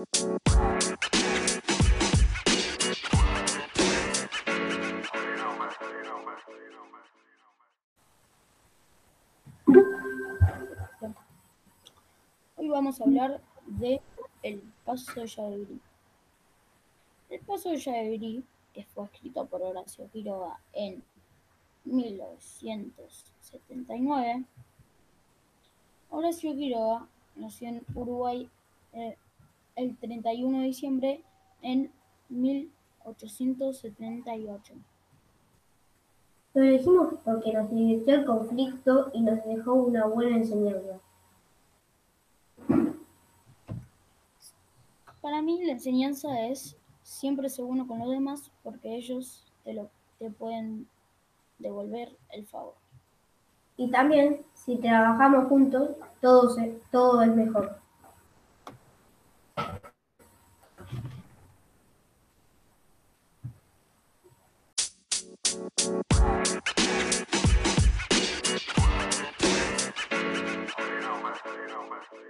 Hoy vamos a hablar de el Paso de Yabebirí. El Paso de Yabebirí, que fue escrito por Horacio Quiroga en 1979, Horacio Quiroga nació en Uruguay eh, el 31 de diciembre en 1878. Lo elegimos porque nos divirtió el conflicto y nos dejó una buena enseñanza. Para mí la enseñanza es siempre ser bueno con los demás porque ellos te, lo, te pueden devolver el favor. Y también, si trabajamos juntos, todo, se, todo es mejor. for.